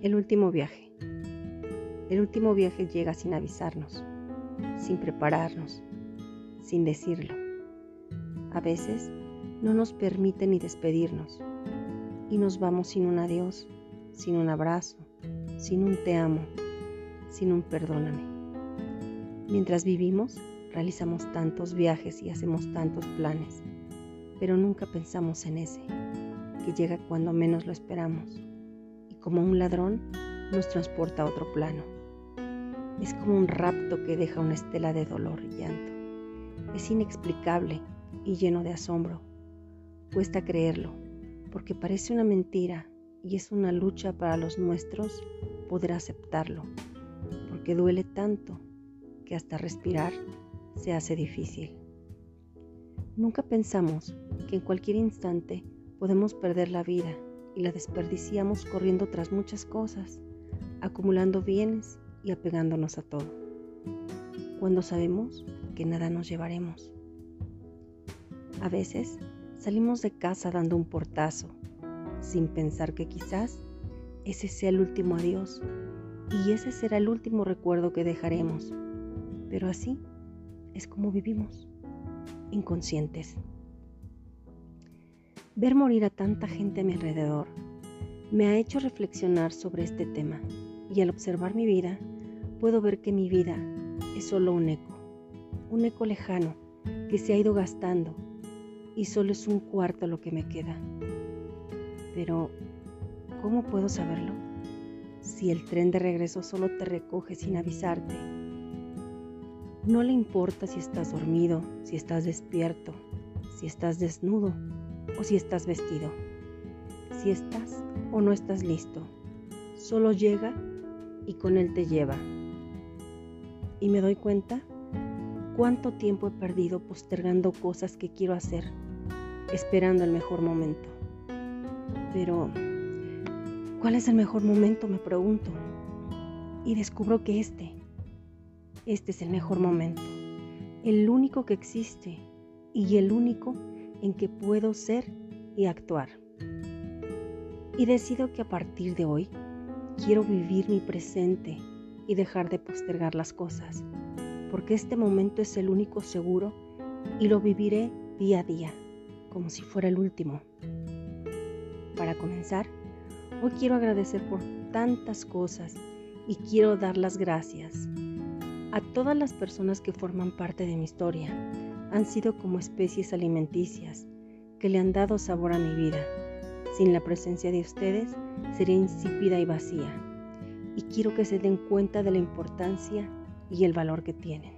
El último viaje. El último viaje llega sin avisarnos, sin prepararnos, sin decirlo. A veces no nos permite ni despedirnos y nos vamos sin un adiós, sin un abrazo, sin un te amo, sin un perdóname. Mientras vivimos, realizamos tantos viajes y hacemos tantos planes, pero nunca pensamos en ese, que llega cuando menos lo esperamos como un ladrón, nos transporta a otro plano. Es como un rapto que deja una estela de dolor y llanto. Es inexplicable y lleno de asombro. Cuesta creerlo, porque parece una mentira y es una lucha para los nuestros poder aceptarlo, porque duele tanto que hasta respirar se hace difícil. Nunca pensamos que en cualquier instante podemos perder la vida y la desperdiciamos corriendo tras muchas cosas, acumulando bienes y apegándonos a todo, cuando sabemos que nada nos llevaremos. A veces salimos de casa dando un portazo, sin pensar que quizás ese sea el último adiós y ese será el último recuerdo que dejaremos. Pero así es como vivimos, inconscientes. Ver morir a tanta gente a mi alrededor me ha hecho reflexionar sobre este tema y al observar mi vida puedo ver que mi vida es solo un eco, un eco lejano que se ha ido gastando y solo es un cuarto lo que me queda. Pero, ¿cómo puedo saberlo? Si el tren de regreso solo te recoge sin avisarte. No le importa si estás dormido, si estás despierto, si estás desnudo o si estás vestido, si estás o no estás listo. Solo llega y con él te lleva. Y me doy cuenta cuánto tiempo he perdido postergando cosas que quiero hacer, esperando el mejor momento. Pero, ¿cuál es el mejor momento? Me pregunto. Y descubro que este, este es el mejor momento, el único que existe y el único en que puedo ser y actuar. Y decido que a partir de hoy quiero vivir mi presente y dejar de postergar las cosas, porque este momento es el único seguro y lo viviré día a día, como si fuera el último. Para comenzar, hoy quiero agradecer por tantas cosas y quiero dar las gracias a todas las personas que forman parte de mi historia, han sido como especies alimenticias que le han dado sabor a mi vida. Sin la presencia de ustedes sería insípida y vacía. Y quiero que se den cuenta de la importancia y el valor que tienen.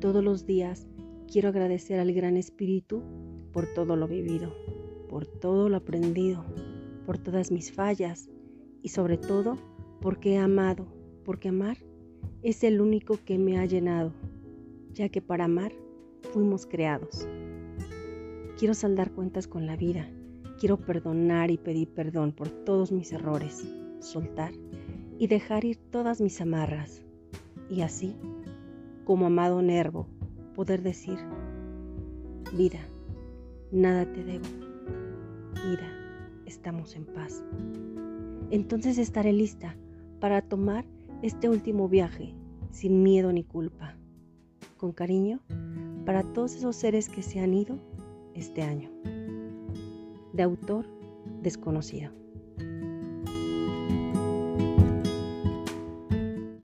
Todos los días quiero agradecer al Gran Espíritu por todo lo vivido, por todo lo aprendido, por todas mis fallas y sobre todo porque he amado, porque amar es el único que me ha llenado ya que para amar fuimos creados. Quiero saldar cuentas con la vida, quiero perdonar y pedir perdón por todos mis errores, soltar y dejar ir todas mis amarras, y así, como amado Nervo, poder decir, vida, nada te debo, vida, estamos en paz. Entonces estaré lista para tomar este último viaje sin miedo ni culpa con cariño para todos esos seres que se han ido este año. De autor desconocido.